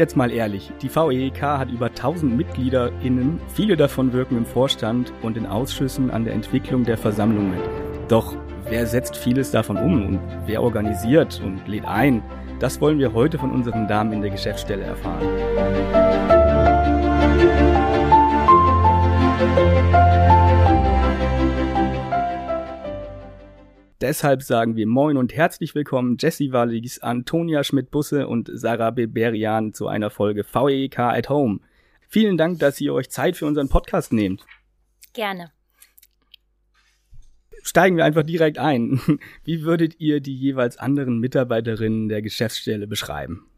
jetzt mal ehrlich, die VEK hat über 1000 MitgliederInnen, viele davon wirken im Vorstand und in Ausschüssen an der Entwicklung der Versammlung mit. Doch wer setzt vieles davon um und wer organisiert und lädt ein? Das wollen wir heute von unseren Damen in der Geschäftsstelle erfahren. Deshalb sagen wir Moin und herzlich willkommen Jesse Wallis, Antonia Schmidt-Busse und Sarah Beberian zu einer Folge VEK at Home. Vielen Dank, dass ihr euch Zeit für unseren Podcast nehmt. Gerne. Steigen wir einfach direkt ein. Wie würdet ihr die jeweils anderen Mitarbeiterinnen der Geschäftsstelle beschreiben?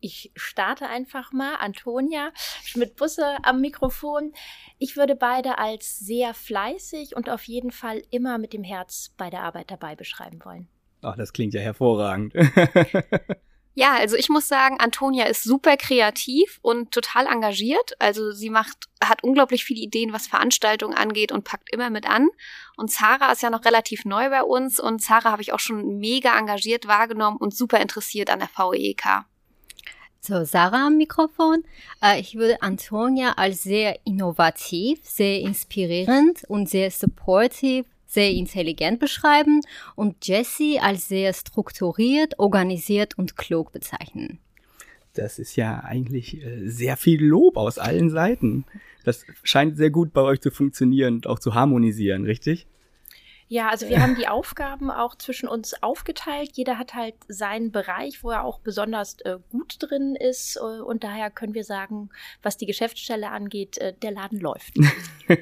Ich starte einfach mal. Antonia Schmidt-Busse am Mikrofon. Ich würde beide als sehr fleißig und auf jeden Fall immer mit dem Herz bei der Arbeit dabei beschreiben wollen. Ach, das klingt ja hervorragend. Ja, also ich muss sagen, Antonia ist super kreativ und total engagiert. Also sie macht, hat unglaublich viele Ideen, was Veranstaltungen angeht und packt immer mit an. Und Zara ist ja noch relativ neu bei uns und Zara habe ich auch schon mega engagiert wahrgenommen und super interessiert an der VEK. So, Sarah am Mikrofon. Äh, ich würde Antonia als sehr innovativ, sehr inspirierend und sehr supportive, sehr intelligent beschreiben und Jessie als sehr strukturiert, organisiert und klug bezeichnen. Das ist ja eigentlich äh, sehr viel Lob aus allen Seiten. Das scheint sehr gut bei euch zu funktionieren und auch zu harmonisieren, richtig? Ja, also wir haben die Aufgaben auch zwischen uns aufgeteilt. Jeder hat halt seinen Bereich, wo er auch besonders äh, gut drin ist. Äh, und daher können wir sagen, was die Geschäftsstelle angeht, äh, der Laden läuft.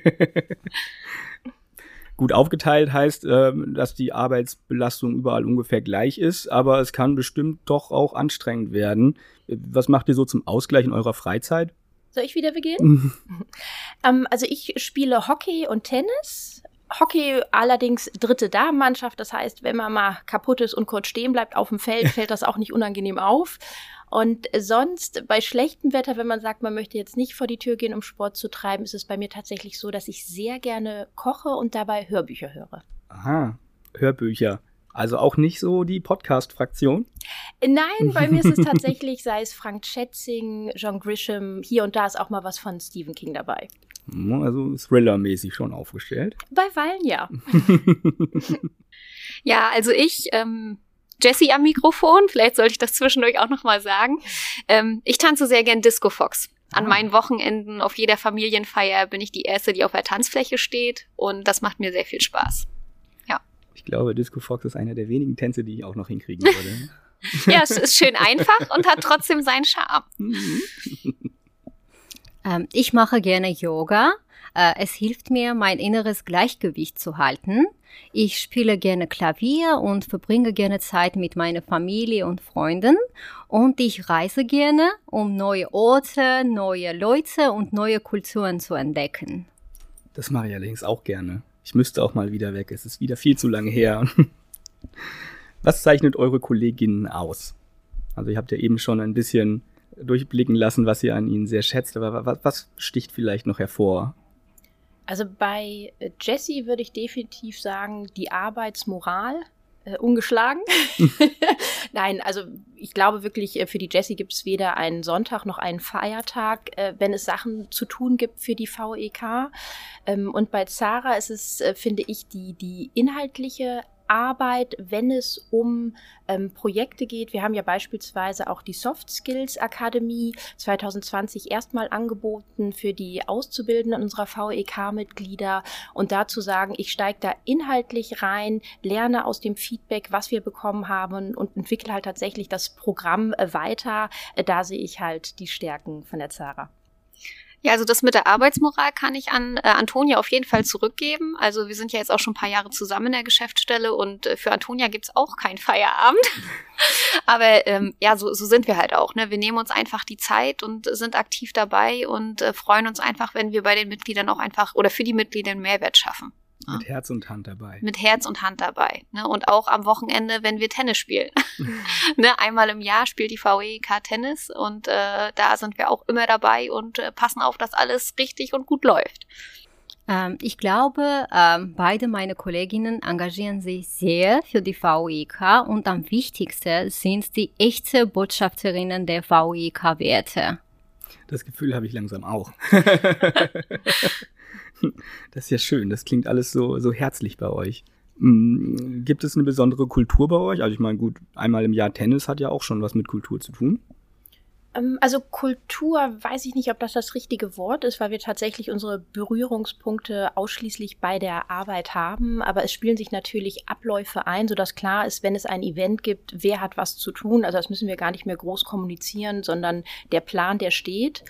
gut aufgeteilt heißt, äh, dass die Arbeitsbelastung überall ungefähr gleich ist, aber es kann bestimmt doch auch anstrengend werden. Was macht ihr so zum Ausgleich in eurer Freizeit? Soll ich wieder beginnen? ähm, also ich spiele Hockey und Tennis. Hockey allerdings dritte Damenmannschaft. Das heißt, wenn man mal kaputt ist und kurz stehen bleibt auf dem Feld, fällt das auch nicht unangenehm auf. Und sonst bei schlechtem Wetter, wenn man sagt, man möchte jetzt nicht vor die Tür gehen, um Sport zu treiben, ist es bei mir tatsächlich so, dass ich sehr gerne koche und dabei Hörbücher höre. Aha, Hörbücher. Also auch nicht so die Podcast-Fraktion? Nein, bei mir ist es tatsächlich, sei es Frank Schätzing, John Grisham, hier und da ist auch mal was von Stephen King dabei. Also Thriller-mäßig schon aufgestellt. Bei Weilen ja. ja, also ich, ähm, Jessie am Mikrofon, vielleicht sollte ich das zwischendurch auch nochmal sagen. Ähm, ich tanze sehr gern Disco Fox. An ah. meinen Wochenenden auf jeder Familienfeier bin ich die Erste, die auf der Tanzfläche steht und das macht mir sehr viel Spaß. Ja. Ich glaube, Disco Fox ist einer der wenigen Tänze, die ich auch noch hinkriegen würde. ja, es ist schön einfach und hat trotzdem seinen Charme. Ähm, ich mache gerne Yoga. Äh, es hilft mir, mein inneres Gleichgewicht zu halten. Ich spiele gerne Klavier und verbringe gerne Zeit mit meiner Familie und Freunden. Und ich reise gerne, um neue Orte, neue Leute und neue Kulturen zu entdecken. Das mache ich allerdings auch gerne. Ich müsste auch mal wieder weg. Es ist wieder viel zu lange her. Was zeichnet eure Kolleginnen aus? Also ihr habt ja eben schon ein bisschen durchblicken lassen, was ihr an ihnen sehr schätzt. Aber was, was sticht vielleicht noch hervor? Also bei Jessie würde ich definitiv sagen, die Arbeitsmoral äh, ungeschlagen. Nein, also ich glaube wirklich, äh, für die Jessie gibt es weder einen Sonntag noch einen Feiertag, äh, wenn es Sachen zu tun gibt für die VEK. Ähm, und bei Zara ist es, äh, finde ich, die, die inhaltliche Arbeit, wenn es um ähm, Projekte geht. Wir haben ja beispielsweise auch die Soft Skills Akademie 2020 erstmal angeboten für die Auszubildenden unserer VEK-Mitglieder und dazu sagen, ich steige da inhaltlich rein, lerne aus dem Feedback, was wir bekommen haben und entwickle halt tatsächlich das Programm äh, weiter. Äh, da sehe ich halt die Stärken von der Zara. Ja, also das mit der Arbeitsmoral kann ich an äh, Antonia auf jeden Fall zurückgeben. Also wir sind ja jetzt auch schon ein paar Jahre zusammen in der Geschäftsstelle und äh, für Antonia gibt's auch keinen Feierabend. Aber ähm, ja, so, so sind wir halt auch. Ne? Wir nehmen uns einfach die Zeit und sind aktiv dabei und äh, freuen uns einfach, wenn wir bei den Mitgliedern auch einfach oder für die Mitglieder einen Mehrwert schaffen. Mit Herz und Hand dabei. Mit Herz und Hand dabei. Ne? Und auch am Wochenende, wenn wir Tennis spielen. ne? Einmal im Jahr spielt die VEK Tennis und äh, da sind wir auch immer dabei und äh, passen auf, dass alles richtig und gut läuft. Ähm, ich glaube, ähm, beide meine Kolleginnen engagieren sich sehr für die VIK und am wichtigsten sind die echte Botschafterinnen der VIK-Werte. Das Gefühl habe ich langsam auch. das ist ja schön. Das klingt alles so, so herzlich bei euch. Mm, gibt es eine besondere Kultur bei euch? Also ich meine, gut, einmal im Jahr Tennis hat ja auch schon was mit Kultur zu tun. Ähm, also Kultur weiß ich nicht, ob das das richtige Wort ist, weil wir tatsächlich unsere Berührungspunkte ausschließlich bei der Arbeit haben. Aber es spielen sich natürlich Abläufe ein, sodass klar ist, wenn es ein Event gibt, wer hat was zu tun. Also das müssen wir gar nicht mehr groß kommunizieren, sondern der Plan, der steht.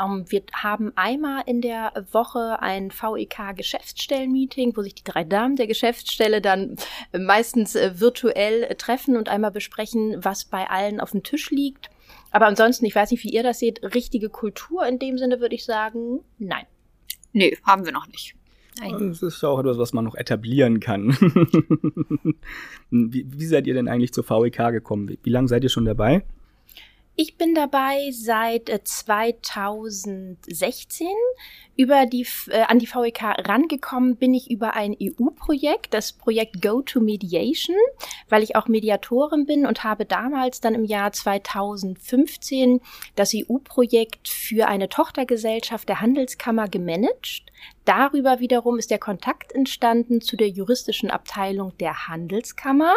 Um, ähm, wir haben einmal in der Woche ein VEK-Geschäftsstellen-Meeting, wo sich die drei Damen der Geschäftsstelle dann meistens äh, virtuell äh, treffen und einmal besprechen, was bei allen auf dem Tisch liegt. Aber ansonsten, ich weiß nicht, wie ihr das seht, richtige Kultur in dem Sinne würde ich sagen, nein. Nö, haben wir noch nicht. Das ist ja auch etwas, was man noch etablieren kann. wie, wie, seid ihr denn eigentlich zur VEK gekommen? Wie, wie lange seid ihr schon dabei? Ich bin dabei seit 2016. Äh, über die, äh, an die VEK rangekommen bin ich über ein EU-Projekt, das Projekt Go to Mediation, weil ich auch Mediatorin bin und habe damals dann im Jahr 2015 das EU-Projekt für eine Tochtergesellschaft der Handelskammer gemanagt. Darüber wiederum ist der Kontakt entstanden zu der juristischen Abteilung der Handelskammer.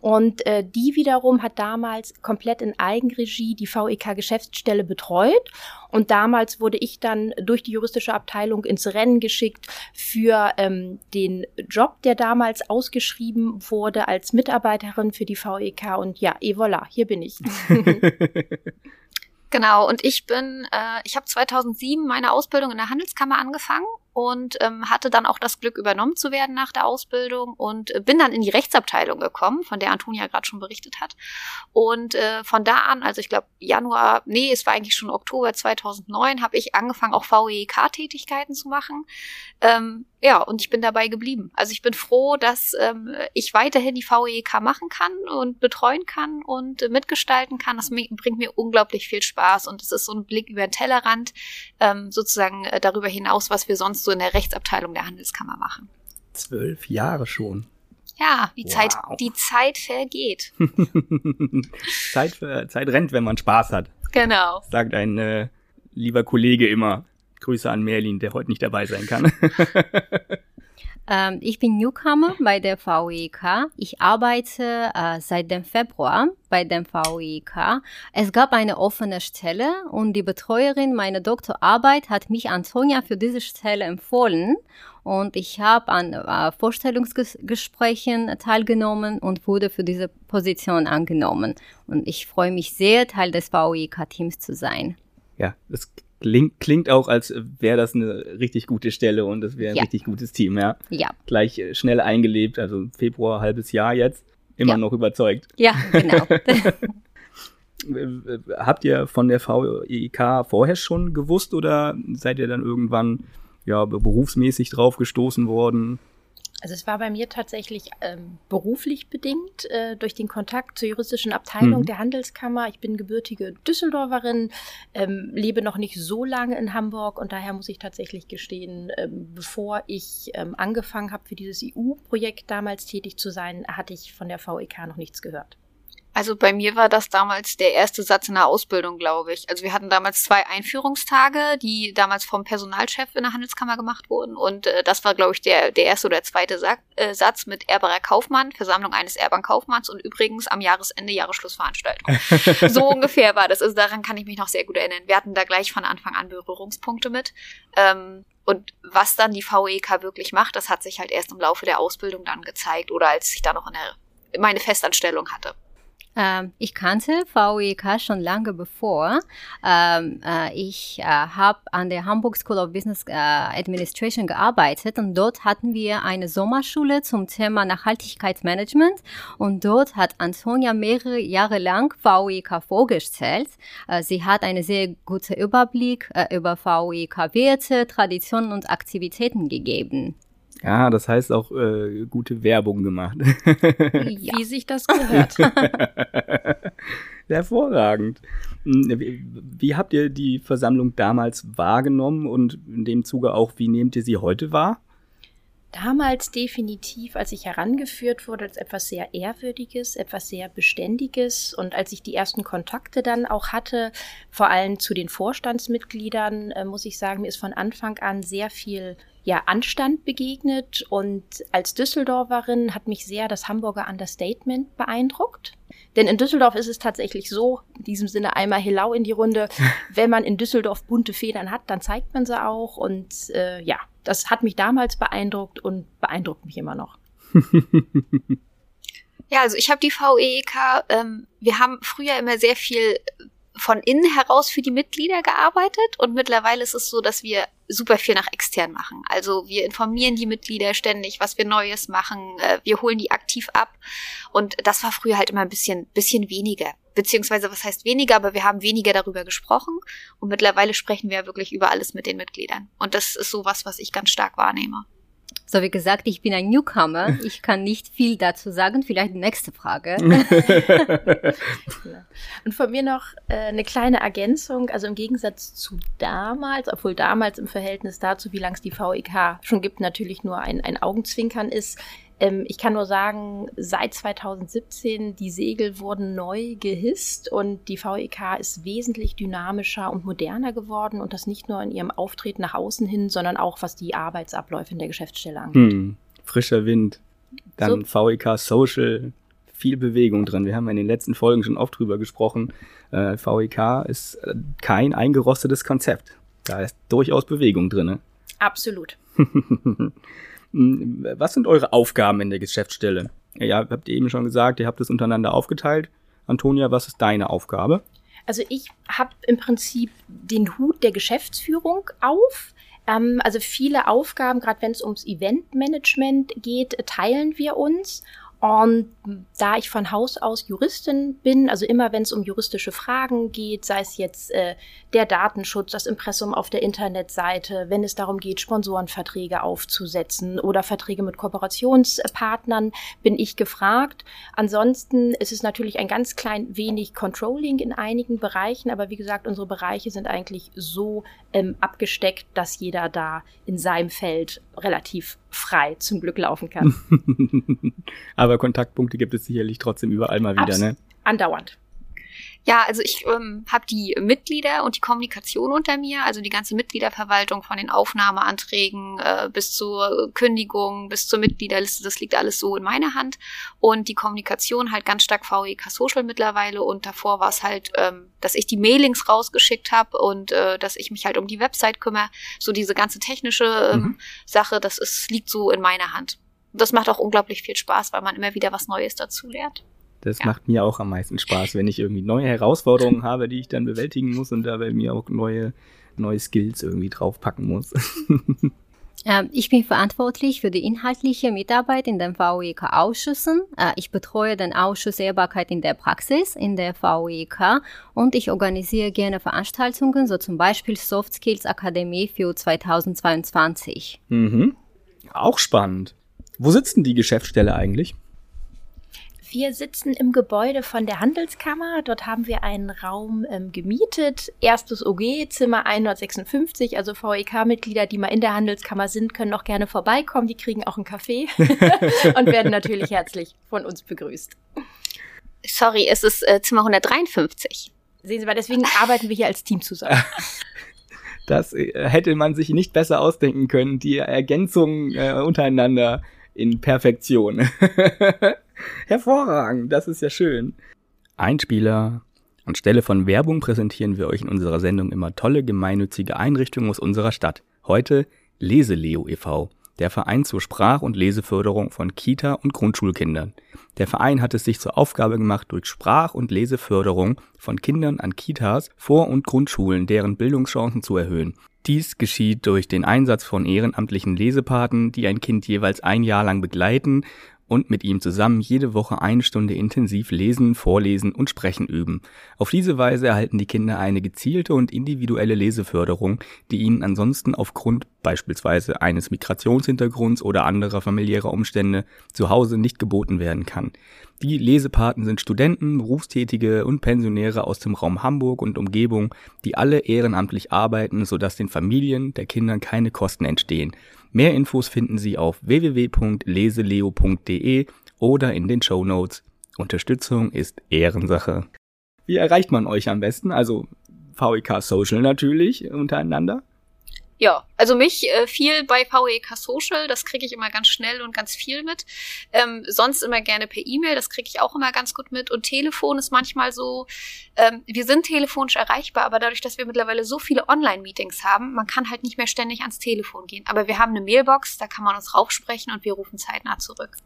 Und äh, die wiederum hat damals komplett in Eigenregie die VEK-Geschäftsstelle betreut. Und damals wurde ich dann durch die juristische Abteilung ins Rennen geschickt für ähm, den Job, der damals ausgeschrieben wurde als Mitarbeiterin für die VEK. Und ja, et voilà, hier bin ich. Genau, und ich bin, äh, ich habe 2007 meine Ausbildung in der Handelskammer angefangen und ähm, hatte dann auch das Glück, übernommen zu werden nach der Ausbildung und äh, bin dann in die Rechtsabteilung gekommen, von der Antonia gerade schon berichtet hat. Und äh, von da an, also ich glaube Januar, nee, es war eigentlich schon Oktober 2009, habe ich angefangen, auch VEK-Tätigkeiten zu machen. Ähm, ja, und ich bin dabei geblieben. Also ich bin froh, dass ähm, ich weiterhin die VEK machen kann und betreuen kann und äh, mitgestalten kann. Das bringt mir unglaublich viel Spaß und es ist so ein Blick über den Tellerrand, ähm, sozusagen äh, darüber hinaus, was wir sonst so in der Rechtsabteilung der Handelskammer machen. Zwölf Jahre schon. Ja, die wow. Zeit, die Zeit vergeht. Zeit, Zeit rennt, wenn man Spaß hat. Genau. Sagt ein äh, lieber Kollege immer. Grüße an Merlin, der heute nicht dabei sein kann. Ähm, ich bin Newcomer bei der VEK. Ich arbeite äh, seit dem Februar bei dem VEK. Es gab eine offene Stelle und die Betreuerin meiner Doktorarbeit hat mich Antonia für diese Stelle empfohlen. Und ich habe an äh, Vorstellungsgesprächen teilgenommen und wurde für diese Position angenommen. Und ich freue mich sehr, Teil des VEK-Teams zu sein. Ja, das Klingt, klingt auch, als wäre das eine richtig gute Stelle und das wäre ein ja. richtig gutes Team, ja. Ja. Gleich äh, schnell eingelebt, also Februar, halbes Jahr jetzt, immer ja. noch überzeugt. Ja, genau. Habt ihr von der VIK vorher schon gewusst oder seid ihr dann irgendwann ja berufsmäßig drauf gestoßen worden? Also es war bei mir tatsächlich ähm, beruflich bedingt äh, durch den Kontakt zur juristischen Abteilung mhm. der Handelskammer. Ich bin gebürtige Düsseldorferin, ähm, lebe noch nicht so lange in Hamburg und daher muss ich tatsächlich gestehen, ähm, bevor ich ähm, angefangen habe, für dieses EU-Projekt damals tätig zu sein, hatte ich von der VEK noch nichts gehört. Also bei mir war das damals der erste Satz in der Ausbildung, glaube ich. Also wir hatten damals zwei Einführungstage, die damals vom Personalchef in der Handelskammer gemacht wurden. Und äh, das war, glaube ich, der, der erste oder zweite Sa äh, Satz mit Erberer Kaufmann, Versammlung eines Erbern Kaufmanns und übrigens am Jahresende Jahresschlussveranstaltung. so ungefähr war das. Also daran kann ich mich noch sehr gut erinnern. Wir hatten da gleich von Anfang an Berührungspunkte mit. Ähm, und was dann die VEK wirklich macht, das hat sich halt erst im Laufe der Ausbildung dann gezeigt oder als ich da noch eine, meine Festanstellung hatte. Ähm, ich kannte VEK schon lange bevor. Ähm, äh, ich äh, habe an der Hamburg School of Business äh, Administration gearbeitet und dort hatten wir eine Sommerschule zum Thema Nachhaltigkeitsmanagement und dort hat Antonia mehrere Jahre lang VEK vorgestellt. Sie hat einen sehr guten Überblick über VEK-Werte, Traditionen und Aktivitäten gegeben. Ja, das heißt auch äh, gute Werbung gemacht. ja. Wie sich das gehört. Hervorragend. Hm, wie, wie habt ihr die Versammlung damals wahrgenommen und in dem Zuge auch, wie nehmt ihr sie heute wahr? damals definitiv, als ich herangeführt wurde, als etwas sehr Ehrwürdiges, etwas sehr Beständiges. Und als ich die ersten Kontakte dann auch hatte, vor allem zu den Vorstandsmitgliedern, äh, muss ich sagen, mir ist von Anfang an sehr viel ja, Anstand begegnet. Und als Düsseldorferin hat mich sehr das Hamburger Understatement beeindruckt. Denn in Düsseldorf ist es tatsächlich so, in diesem Sinne einmal Helau in die Runde, wenn man in Düsseldorf bunte Federn hat, dann zeigt man sie auch. Und äh, ja, das hat mich damals beeindruckt und beeindruckt mich immer noch. ja, also ich habe die VEEK, ähm, wir haben früher immer sehr viel von innen heraus für die Mitglieder gearbeitet und mittlerweile ist es so, dass wir super viel nach extern machen. Also wir informieren die Mitglieder ständig, was wir Neues machen, äh, wir holen die aktiv ab und das war früher halt immer ein bisschen, bisschen weniger. Beziehungsweise, was heißt weniger, aber wir haben weniger darüber gesprochen und mittlerweile sprechen wir wirklich über alles mit den Mitgliedern. Und das ist sowas, was ich ganz stark wahrnehme. So wie gesagt, ich bin ein Newcomer. Ich kann nicht viel dazu sagen. Vielleicht die nächste Frage. Und von mir noch äh, eine kleine Ergänzung. Also im Gegensatz zu damals, obwohl damals im Verhältnis dazu, wie lange es die VEK schon gibt, natürlich nur ein, ein Augenzwinkern ist, ähm, ich kann nur sagen, seit 2017 die Segel wurden neu gehisst und die VEK ist wesentlich dynamischer und moderner geworden und das nicht nur in ihrem Auftreten nach außen hin, sondern auch was die Arbeitsabläufe in der Geschäftsstelle angeht. Hm, frischer Wind, dann so. VEK Social, viel Bewegung drin. Wir haben in den letzten Folgen schon oft drüber gesprochen. Äh, VEK ist äh, kein eingerostetes Konzept. Da ist durchaus Bewegung drin. Absolut. Hm, was sind eure Aufgaben in der Geschäftsstelle? Ja, habt ihr eben schon gesagt, ihr habt es untereinander aufgeteilt. Antonia, was ist deine Aufgabe? Also ich habe im Prinzip den Hut der Geschäftsführung auf. Ähm, also viele Aufgaben, gerade wenn es ums Eventmanagement geht, teilen wir uns. Und da ich von Haus aus Juristin bin, also immer wenn es um juristische Fragen geht, sei es jetzt äh, der Datenschutz, das Impressum auf der Internetseite, wenn es darum geht, Sponsorenverträge aufzusetzen oder Verträge mit Kooperationspartnern, bin ich gefragt. Ansonsten ist es natürlich ein ganz klein wenig Controlling in einigen Bereichen, aber wie gesagt, unsere Bereiche sind eigentlich so ähm, abgesteckt, dass jeder da in seinem Feld relativ frei zum Glück laufen kann. Aber Kontaktpunkte gibt es sicherlich trotzdem überall mal wieder, Abs ne? Andauernd. Ja, also ich ähm, habe die Mitglieder und die Kommunikation unter mir, also die ganze Mitgliederverwaltung von den Aufnahmeanträgen äh, bis zur Kündigung, bis zur Mitgliederliste, das liegt alles so in meiner Hand. Und die Kommunikation halt ganz stark VEK Social mittlerweile und davor war es halt, ähm, dass ich die Mailings rausgeschickt habe und äh, dass ich mich halt um die Website kümmere. So diese ganze technische ähm, mhm. Sache, das ist, liegt so in meiner Hand. Das macht auch unglaublich viel Spaß, weil man immer wieder was Neues dazu lernt. Das ja. macht mir auch am meisten Spaß, wenn ich irgendwie neue Herausforderungen habe, die ich dann bewältigen muss und dabei mir auch neue, neue Skills irgendwie draufpacken muss. Ähm, ich bin verantwortlich für die inhaltliche Mitarbeit in den VEK-Ausschüssen. Äh, ich betreue den Ausschuss Ehrbarkeit in der Praxis in der VEK und ich organisiere gerne Veranstaltungen, so zum Beispiel Soft Skills Akademie für 2022. Mhm. Auch spannend. Wo sitzt denn die Geschäftsstelle eigentlich? Wir sitzen im Gebäude von der Handelskammer. Dort haben wir einen Raum ähm, gemietet. Erstes OG, Zimmer 156. Also VEK-Mitglieder, die mal in der Handelskammer sind, können auch gerne vorbeikommen. Die kriegen auch einen Kaffee und werden natürlich herzlich von uns begrüßt. Sorry, es ist äh, Zimmer 153. Sehen Sie mal, deswegen arbeiten wir hier als Team zusammen. Das äh, hätte man sich nicht besser ausdenken können, die Ergänzung äh, untereinander in Perfektion. Hervorragend, das ist ja schön. Einspieler. Anstelle von Werbung präsentieren wir euch in unserer Sendung immer tolle gemeinnützige Einrichtungen aus unserer Stadt. Heute Leseleo e.V., der Verein zur Sprach- und Leseförderung von Kita- und Grundschulkindern. Der Verein hat es sich zur Aufgabe gemacht, durch Sprach- und Leseförderung von Kindern an Kitas, Vor- und Grundschulen deren Bildungschancen zu erhöhen. Dies geschieht durch den Einsatz von ehrenamtlichen Lesepaten, die ein Kind jeweils ein Jahr lang begleiten und mit ihm zusammen jede Woche eine Stunde intensiv lesen, vorlesen und sprechen üben. Auf diese Weise erhalten die Kinder eine gezielte und individuelle Leseförderung, die ihnen ansonsten aufgrund beispielsweise eines Migrationshintergrunds oder anderer familiärer Umstände zu Hause nicht geboten werden kann. Die Lesepaten sind Studenten, Berufstätige und Pensionäre aus dem Raum Hamburg und Umgebung, die alle ehrenamtlich arbeiten, sodass den Familien der Kindern keine Kosten entstehen. Mehr Infos finden Sie auf www.leseleo.de oder in den Show Notes. Unterstützung ist Ehrensache. Wie erreicht man euch am besten? Also VEK Social natürlich untereinander. Ja, also mich äh, viel bei VEK Social, das kriege ich immer ganz schnell und ganz viel mit. Ähm, sonst immer gerne per E-Mail, das kriege ich auch immer ganz gut mit. Und Telefon ist manchmal so, ähm, wir sind telefonisch erreichbar, aber dadurch, dass wir mittlerweile so viele Online-Meetings haben, man kann halt nicht mehr ständig ans Telefon gehen. Aber wir haben eine Mailbox, da kann man uns raufsprechen und wir rufen zeitnah zurück.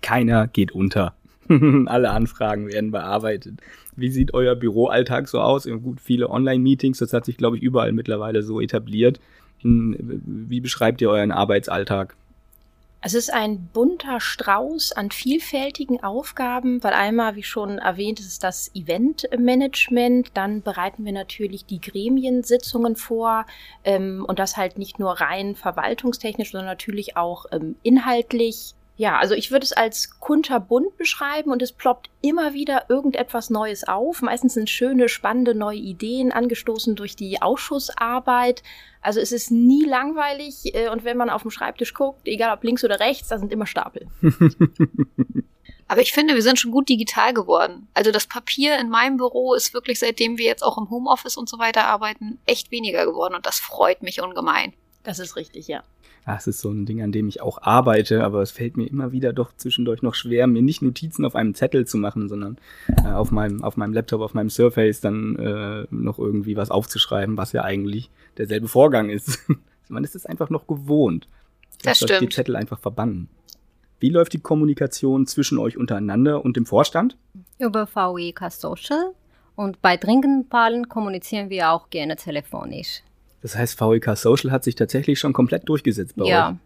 Keiner geht unter. Alle Anfragen werden bearbeitet. Wie sieht euer Büroalltag so aus? Gut, viele Online-Meetings, das hat sich, glaube ich, überall mittlerweile so etabliert. Wie beschreibt ihr euren Arbeitsalltag? Es ist ein bunter Strauß an vielfältigen Aufgaben, weil einmal, wie schon erwähnt, ist das Eventmanagement, dann bereiten wir natürlich die Gremiensitzungen vor ähm, und das halt nicht nur rein verwaltungstechnisch, sondern natürlich auch ähm, inhaltlich. Ja, also ich würde es als kunterbunt beschreiben und es ploppt immer wieder irgendetwas Neues auf. Meistens sind schöne, spannende neue Ideen angestoßen durch die Ausschussarbeit. Also es ist nie langweilig äh, und wenn man auf dem Schreibtisch guckt, egal ob links oder rechts, da sind immer Stapel. Aber ich finde, wir sind schon gut digital geworden. Also das Papier in meinem Büro ist wirklich, seitdem wir jetzt auch im Homeoffice und so weiter arbeiten, echt weniger geworden und das freut mich ungemein. Das ist richtig, ja. Das ist so ein Ding, an dem ich auch arbeite, aber es fällt mir immer wieder doch zwischendurch noch schwer, mir nicht Notizen auf einem Zettel zu machen, sondern äh, auf, meinem, auf meinem Laptop, auf meinem Surface dann äh, noch irgendwie was aufzuschreiben, was ja eigentlich derselbe Vorgang ist. Man ist es einfach noch gewohnt. Das stimmt. die Zettel einfach verbannen. Wie läuft die Kommunikation zwischen euch untereinander und dem Vorstand? Über VEK Social und bei dringenden Fallen kommunizieren wir auch gerne telefonisch. Das heißt, VEK Social hat sich tatsächlich schon komplett durchgesetzt bei ja. euch.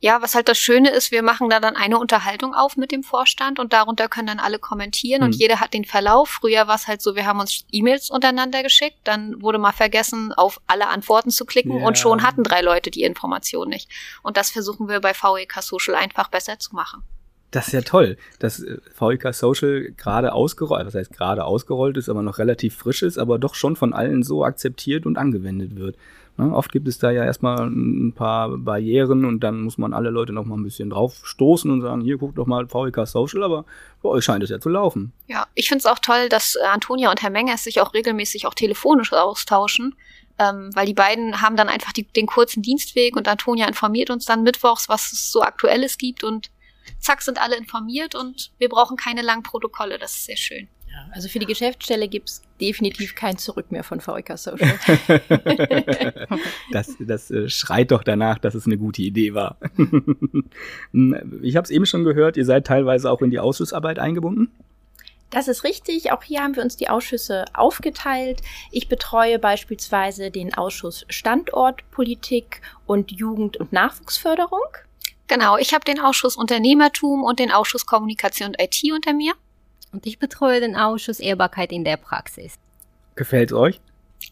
Ja, was halt das Schöne ist, wir machen da dann eine Unterhaltung auf mit dem Vorstand und darunter können dann alle kommentieren hm. und jeder hat den Verlauf. Früher war es halt so, wir haben uns E-Mails untereinander geschickt, dann wurde mal vergessen, auf alle Antworten zu klicken ja. und schon hatten drei Leute die Information nicht. Und das versuchen wir bei VEK Social einfach besser zu machen. Das ist ja toll, dass äh, VIK Social gerade ausgerollt, was heißt gerade ausgerollt ist, aber noch relativ frisch ist, aber doch schon von allen so akzeptiert und angewendet wird. Ne? Oft gibt es da ja erstmal ein paar Barrieren und dann muss man alle Leute noch mal ein bisschen drauf stoßen und sagen, hier guckt doch mal VIK Social, aber bei euch scheint es ja zu laufen. Ja, ich finde es auch toll, dass äh, Antonia und Herr Mengers sich auch regelmäßig auch telefonisch austauschen. Ähm, weil die beiden haben dann einfach die, den kurzen Dienstweg und Antonia informiert uns dann mittwochs, was es so Aktuelles gibt und zack, sind alle informiert und wir brauchen keine langen Protokolle. Das ist sehr schön. Ja, also für die Geschäftsstelle gibt es definitiv kein Zurück mehr von VEK Social. das das äh, schreit doch danach, dass es eine gute Idee war. ich habe es eben schon gehört, ihr seid teilweise auch in die Ausschussarbeit eingebunden. Das ist richtig. Auch hier haben wir uns die Ausschüsse aufgeteilt. Ich betreue beispielsweise den Ausschuss Standortpolitik und Jugend- und Nachwuchsförderung. Genau, ich habe den Ausschuss Unternehmertum und den Ausschuss Kommunikation und IT unter mir. Und ich betreue den Ausschuss Ehrbarkeit in der Praxis. Gefällt's euch?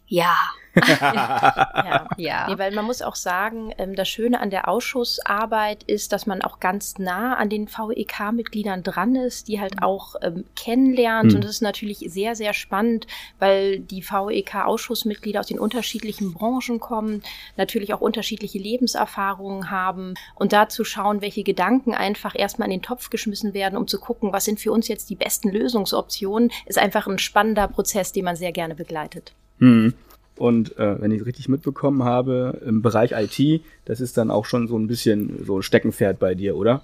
Ja. ja, ja. Nee, weil man muss auch sagen, ähm, das Schöne an der Ausschussarbeit ist, dass man auch ganz nah an den VEK-Mitgliedern dran ist, die halt auch ähm, kennenlernt. Mhm. Und das ist natürlich sehr, sehr spannend, weil die VEK-Ausschussmitglieder aus den unterschiedlichen Branchen kommen, natürlich auch unterschiedliche Lebenserfahrungen haben und dazu schauen, welche Gedanken einfach erstmal in den Topf geschmissen werden, um zu gucken, was sind für uns jetzt die besten Lösungsoptionen, ist einfach ein spannender Prozess, den man sehr gerne begleitet. Mhm. Und äh, wenn ich es richtig mitbekommen habe, im Bereich IT, das ist dann auch schon so ein bisschen so ein Steckenpferd bei dir, oder?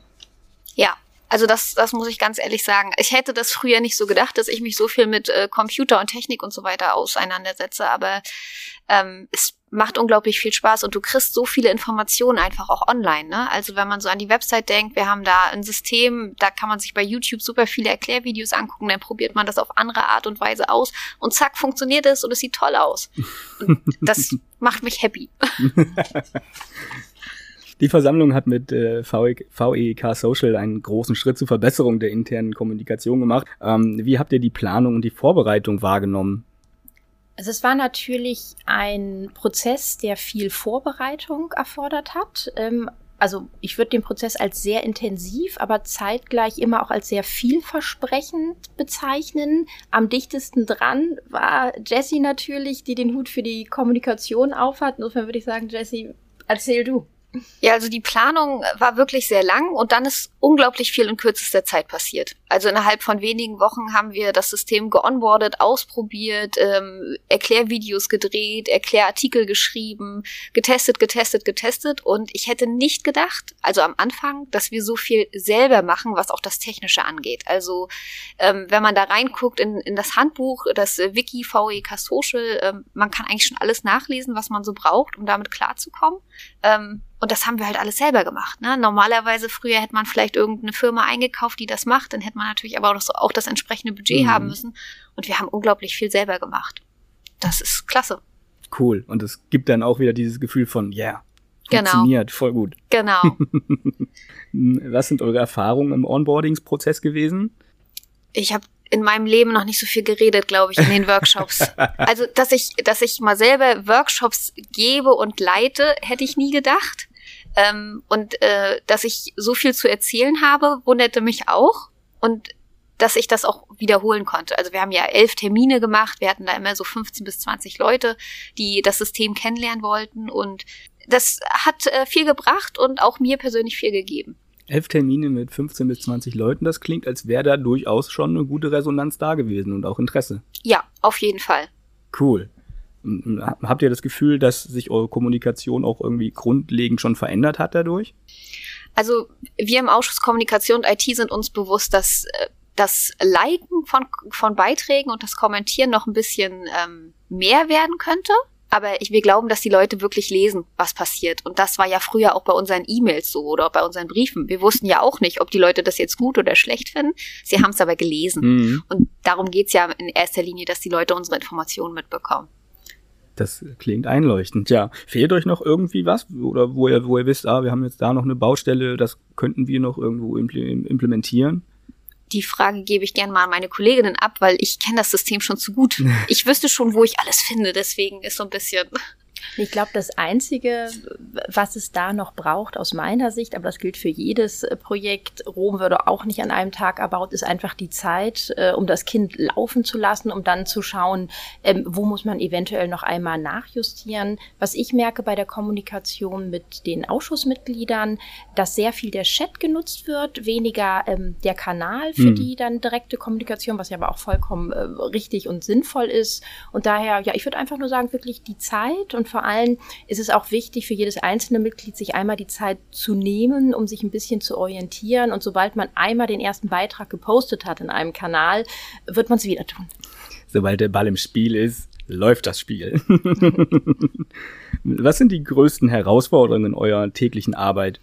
Ja, also das, das muss ich ganz ehrlich sagen. Ich hätte das früher nicht so gedacht, dass ich mich so viel mit äh, Computer und Technik und so weiter auseinandersetze, aber ähm, es macht unglaublich viel Spaß und du kriegst so viele Informationen einfach auch online. Ne? Also wenn man so an die Website denkt, wir haben da ein System, da kann man sich bei YouTube super viele Erklärvideos angucken, dann probiert man das auf andere Art und Weise aus und zack, funktioniert es und es sieht toll aus. Und das macht mich happy. Die Versammlung hat mit äh, VEK Social einen großen Schritt zur Verbesserung der internen Kommunikation gemacht. Ähm, wie habt ihr die Planung und die Vorbereitung wahrgenommen? Also es war natürlich ein Prozess, der viel Vorbereitung erfordert hat. Ähm, also ich würde den Prozess als sehr intensiv, aber zeitgleich immer auch als sehr vielversprechend bezeichnen. Am dichtesten dran war Jessie natürlich, die den Hut für die Kommunikation aufhat. Insofern würde ich sagen, Jessie, erzähl du. Ja, also die Planung war wirklich sehr lang und dann ist unglaublich viel in kürzester Zeit passiert. Also innerhalb von wenigen Wochen haben wir das System geonboardet, ausprobiert, ähm, Erklärvideos gedreht, Erklärartikel geschrieben, getestet, getestet, getestet und ich hätte nicht gedacht, also am Anfang, dass wir so viel selber machen, was auch das Technische angeht. Also ähm, wenn man da reinguckt in, in das Handbuch, das Wiki VEK Social, ähm, man kann eigentlich schon alles nachlesen, was man so braucht, um damit klarzukommen. Ähm, und das haben wir halt alles selber gemacht. Ne? Normalerweise früher hätte man vielleicht irgendeine Firma eingekauft, die das macht. Dann hätte man natürlich aber auch das, auch das entsprechende Budget mhm. haben müssen. Und wir haben unglaublich viel selber gemacht. Das ist klasse. Cool. Und es gibt dann auch wieder dieses Gefühl von, yeah, genau. funktioniert, genau. voll gut. Genau. Was sind eure Erfahrungen im Onboardingsprozess gewesen? Ich habe in meinem Leben noch nicht so viel geredet, glaube ich, in den Workshops. also, dass ich, dass ich mal selber Workshops gebe und leite, hätte ich nie gedacht. Ähm, und äh, dass ich so viel zu erzählen habe, wunderte mich auch. Und dass ich das auch wiederholen konnte. Also wir haben ja elf Termine gemacht, wir hatten da immer so 15 bis 20 Leute, die das System kennenlernen wollten und das hat äh, viel gebracht und auch mir persönlich viel gegeben elf Termine mit 15 bis 20 Leuten, das klingt, als wäre da durchaus schon eine gute Resonanz da gewesen und auch Interesse. Ja, auf jeden Fall. Cool. Habt ihr das Gefühl, dass sich eure Kommunikation auch irgendwie grundlegend schon verändert hat dadurch? Also wir im Ausschuss Kommunikation und IT sind uns bewusst, dass äh, das Liken von, von Beiträgen und das Kommentieren noch ein bisschen ähm, mehr werden könnte. Aber ich, wir glauben, dass die Leute wirklich lesen, was passiert. Und das war ja früher auch bei unseren E-Mails so oder bei unseren Briefen. Wir wussten ja auch nicht, ob die Leute das jetzt gut oder schlecht finden. Sie haben es aber gelesen. Mhm. Und darum geht's ja in erster Linie, dass die Leute unsere Informationen mitbekommen. Das klingt einleuchtend. Ja, fehlt euch noch irgendwie was? Oder wo ihr, wo ihr wisst, ah, wir haben jetzt da noch eine Baustelle, das könnten wir noch irgendwo implementieren? Die Frage gebe ich gerne mal an meine Kolleginnen ab, weil ich kenne das System schon zu gut. Ich wüsste schon, wo ich alles finde, deswegen ist so ein bisschen. Ich glaube, das Einzige, was es da noch braucht, aus meiner Sicht, aber das gilt für jedes äh, Projekt, Rom würde auch nicht an einem Tag erbaut, ist einfach die Zeit, äh, um das Kind laufen zu lassen, um dann zu schauen, ähm, wo muss man eventuell noch einmal nachjustieren. Was ich merke bei der Kommunikation mit den Ausschussmitgliedern, dass sehr viel der Chat genutzt wird, weniger ähm, der Kanal für hm. die dann direkte Kommunikation, was ja aber auch vollkommen äh, richtig und sinnvoll ist. Und daher, ja, ich würde einfach nur sagen, wirklich die Zeit und vor allem ist es auch wichtig für jedes einzelne Mitglied, sich einmal die Zeit zu nehmen, um sich ein bisschen zu orientieren. Und sobald man einmal den ersten Beitrag gepostet hat in einem Kanal, wird man es wieder tun. Sobald der Ball im Spiel ist, läuft das Spiel. Was sind die größten Herausforderungen in eurer täglichen Arbeit?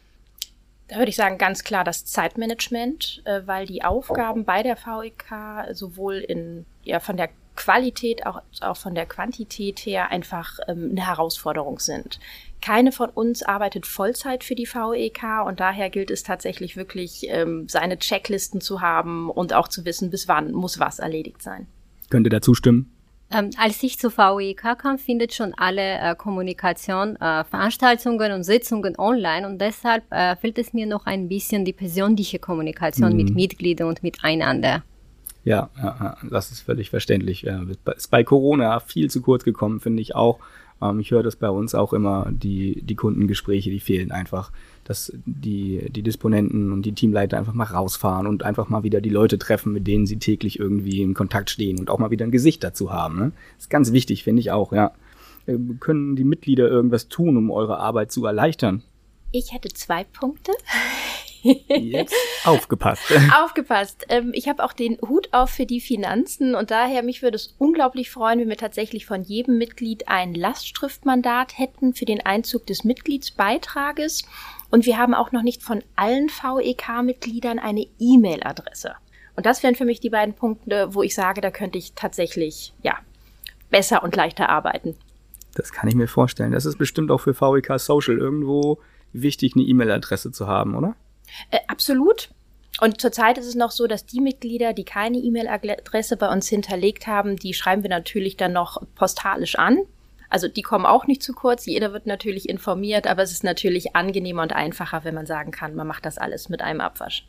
Da würde ich sagen, ganz klar das Zeitmanagement, äh, weil die Aufgaben bei der VEK sowohl in, ja, von der Qualität, auch, auch von der Quantität her einfach ähm, eine Herausforderung sind. Keine von uns arbeitet Vollzeit für die VEK und daher gilt es tatsächlich wirklich, ähm, seine Checklisten zu haben und auch zu wissen, bis wann muss was erledigt sein. Könnt ihr dazu stimmen? Ähm, als ich zur VEK kam, findet schon alle äh, Kommunikation, äh, Veranstaltungen und Sitzungen online und deshalb äh, fehlt es mir noch ein bisschen die persönliche Kommunikation mhm. mit Mitgliedern und miteinander. Ja, das ist völlig verständlich. Ist bei Corona viel zu kurz gekommen, finde ich auch. Ähm, ich höre das bei uns auch immer, die, die Kundengespräche, die fehlen einfach, dass die, die Disponenten und die Teamleiter einfach mal rausfahren und einfach mal wieder die Leute treffen, mit denen sie täglich irgendwie in Kontakt stehen und auch mal wieder ein Gesicht dazu haben. Ne? Ist ganz wichtig, finde ich auch, ja. Äh, können die Mitglieder irgendwas tun, um eure Arbeit zu erleichtern? Ich hätte zwei Punkte. Jetzt aufgepasst. aufgepasst. Ähm, ich habe auch den Hut auf für die Finanzen und daher mich würde es unglaublich freuen, wenn wir tatsächlich von jedem Mitglied ein Lastschriftmandat hätten für den Einzug des Mitgliedsbeitrages. Und wir haben auch noch nicht von allen VEK-Mitgliedern eine E-Mail-Adresse. Und das wären für mich die beiden Punkte, wo ich sage, da könnte ich tatsächlich, ja, besser und leichter arbeiten. Das kann ich mir vorstellen. Das ist bestimmt auch für VEK Social irgendwo wichtig, eine E-Mail-Adresse zu haben, oder? Äh, absolut. Und zurzeit ist es noch so, dass die Mitglieder, die keine E-Mail-Adresse bei uns hinterlegt haben, die schreiben wir natürlich dann noch postalisch an. Also die kommen auch nicht zu kurz. Jeder wird natürlich informiert, aber es ist natürlich angenehmer und einfacher, wenn man sagen kann, man macht das alles mit einem Abwasch.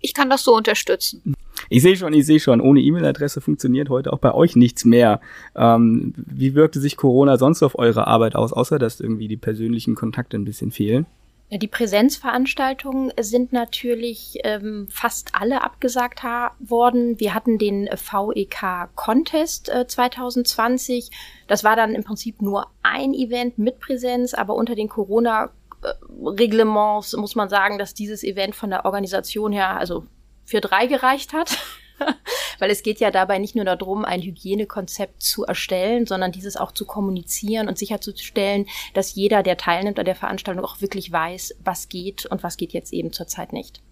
Ich kann das so unterstützen. Ich sehe schon, ich sehe schon, ohne E-Mail-Adresse funktioniert heute auch bei euch nichts mehr. Ähm, wie wirkte sich Corona sonst auf eure Arbeit aus, außer dass irgendwie die persönlichen Kontakte ein bisschen fehlen? Die Präsenzveranstaltungen sind natürlich ähm, fast alle abgesagt worden. Wir hatten den VEK Contest äh, 2020. Das war dann im Prinzip nur ein Event mit Präsenz, aber unter den Corona Reglements muss man sagen, dass dieses Event von der Organisation her also für drei gereicht hat. Weil es geht ja dabei nicht nur darum, ein Hygienekonzept zu erstellen, sondern dieses auch zu kommunizieren und sicherzustellen, dass jeder, der teilnimmt an der Veranstaltung, auch wirklich weiß, was geht und was geht jetzt eben zurzeit nicht.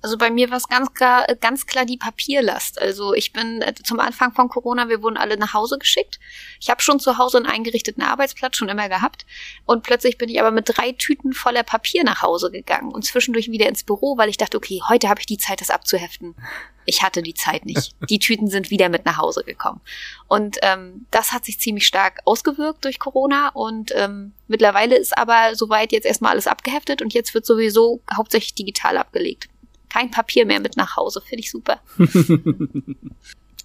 Also bei mir war es ganz klar, ganz klar die Papierlast. Also ich bin äh, zum Anfang von Corona, wir wurden alle nach Hause geschickt. Ich habe schon zu Hause einen eingerichteten Arbeitsplatz schon immer gehabt. Und plötzlich bin ich aber mit drei Tüten voller Papier nach Hause gegangen und zwischendurch wieder ins Büro, weil ich dachte, okay, heute habe ich die Zeit, das abzuheften. Ich hatte die Zeit nicht. Die Tüten sind wieder mit nach Hause gekommen. Und ähm, das hat sich ziemlich stark ausgewirkt durch Corona. Und ähm, mittlerweile ist aber soweit jetzt erstmal alles abgeheftet und jetzt wird sowieso hauptsächlich digital abgelegt kein Papier mehr mit nach Hause. Finde ich super.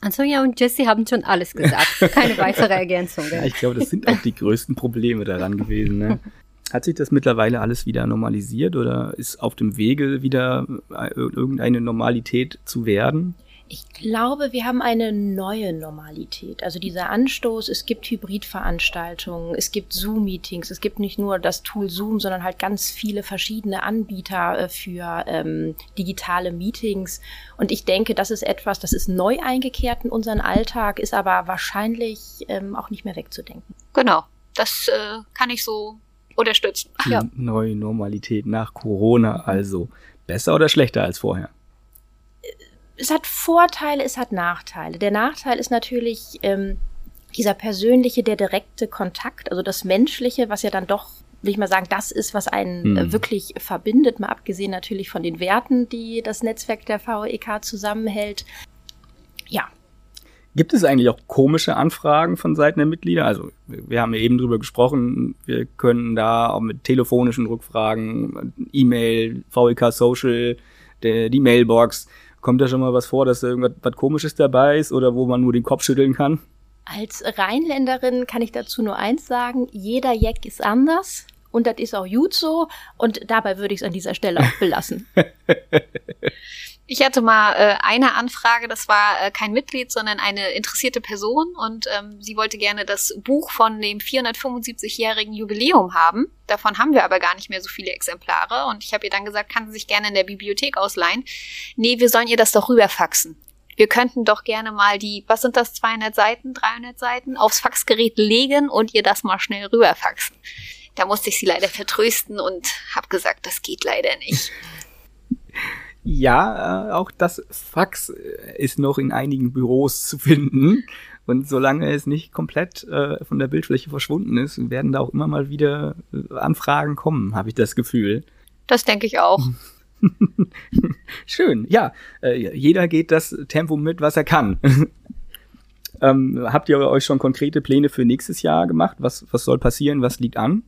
Antonia und Jesse haben schon alles gesagt. Keine weitere Ergänzung. Ja, ich glaube, das sind auch die größten Probleme daran gewesen. Ne? Hat sich das mittlerweile alles wieder normalisiert oder ist auf dem Wege wieder äh, irgendeine Normalität zu werden? Ich glaube, wir haben eine neue Normalität. Also dieser Anstoß, es gibt Hybridveranstaltungen, es gibt Zoom-Meetings, es gibt nicht nur das Tool Zoom, sondern halt ganz viele verschiedene Anbieter äh, für ähm, digitale Meetings. Und ich denke, das ist etwas, das ist neu eingekehrt in unseren Alltag, ist aber wahrscheinlich ähm, auch nicht mehr wegzudenken. Genau, das äh, kann ich so unterstützen. Die ja. neue Normalität nach Corona also. Besser oder schlechter als vorher? Es hat Vorteile, es hat Nachteile. Der Nachteil ist natürlich ähm, dieser persönliche, der direkte Kontakt, also das Menschliche, was ja dann doch, will ich mal sagen, das ist, was einen mhm. wirklich verbindet, mal abgesehen natürlich von den Werten, die das Netzwerk der VEK zusammenhält. Ja. Gibt es eigentlich auch komische Anfragen von Seiten der Mitglieder? Also wir haben ja eben drüber gesprochen, wir können da auch mit telefonischen Rückfragen, E-Mail, VEK Social, die Mailbox, Kommt da schon mal was vor, dass da irgendwas was Komisches dabei ist oder wo man nur den Kopf schütteln kann? Als Rheinländerin kann ich dazu nur eins sagen, jeder Jack ist anders und das ist auch gut so und dabei würde ich es an dieser Stelle auch belassen. Ich hatte mal äh, eine Anfrage, das war äh, kein Mitglied, sondern eine interessierte Person und ähm, sie wollte gerne das Buch von dem 475-jährigen Jubiläum haben. Davon haben wir aber gar nicht mehr so viele Exemplare und ich habe ihr dann gesagt, kann sie sich gerne in der Bibliothek ausleihen. Nee, wir sollen ihr das doch rüberfaxen. Wir könnten doch gerne mal die, was sind das, 200 Seiten, 300 Seiten, aufs Faxgerät legen und ihr das mal schnell rüberfaxen. Da musste ich sie leider vertrösten und habe gesagt, das geht leider nicht. Ja, äh, auch das Fax äh, ist noch in einigen Büros zu finden. Und solange es nicht komplett äh, von der Bildfläche verschwunden ist, werden da auch immer mal wieder äh, Anfragen kommen, habe ich das Gefühl. Das denke ich auch. Schön, ja. Äh, jeder geht das Tempo mit, was er kann. ähm, habt ihr euch schon konkrete Pläne für nächstes Jahr gemacht? Was, was soll passieren? Was liegt an?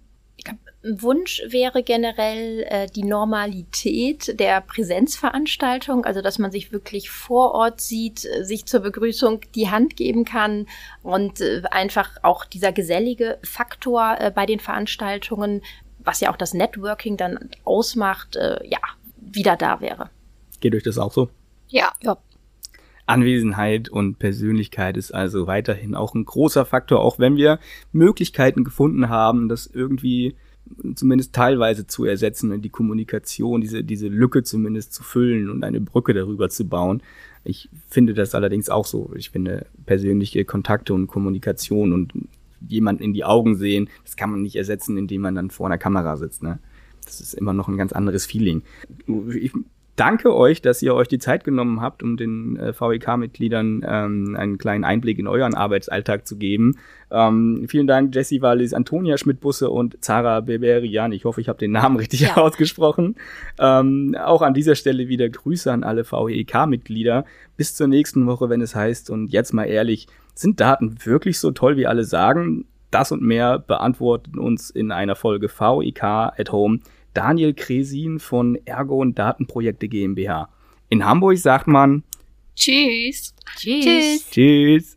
Wunsch wäre generell äh, die Normalität der Präsenzveranstaltung, also dass man sich wirklich vor Ort sieht, äh, sich zur Begrüßung die Hand geben kann und äh, einfach auch dieser gesellige Faktor äh, bei den Veranstaltungen, was ja auch das Networking dann ausmacht, äh, ja, wieder da wäre. Geht euch das auch so? Ja. ja. Anwesenheit und Persönlichkeit ist also weiterhin auch ein großer Faktor, auch wenn wir Möglichkeiten gefunden haben, das irgendwie zumindest teilweise zu ersetzen und die Kommunikation, diese, diese Lücke zumindest zu füllen und eine Brücke darüber zu bauen. Ich finde das allerdings auch so. Ich finde persönliche Kontakte und Kommunikation und jemanden in die Augen sehen, das kann man nicht ersetzen, indem man dann vor einer Kamera sitzt. Ne? Das ist immer noch ein ganz anderes Feeling. Ich danke euch, dass ihr euch die Zeit genommen habt, um den äh, VEK-Mitgliedern ähm, einen kleinen Einblick in euren Arbeitsalltag zu geben. Ähm, vielen Dank, Jessie Wallis, Antonia Schmidt-Busse und Zara Beberian. Ich hoffe, ich habe den Namen richtig ja. ausgesprochen. Ähm, auch an dieser Stelle wieder Grüße an alle VEK-Mitglieder. Bis zur nächsten Woche, wenn es heißt, und jetzt mal ehrlich, sind Daten wirklich so toll, wie alle sagen? Das und mehr beantworten uns in einer Folge VEK at Home Daniel Kresin von Ergo und Datenprojekte GmbH. In Hamburg sagt man Tschüss. Tschüss. Tschüss.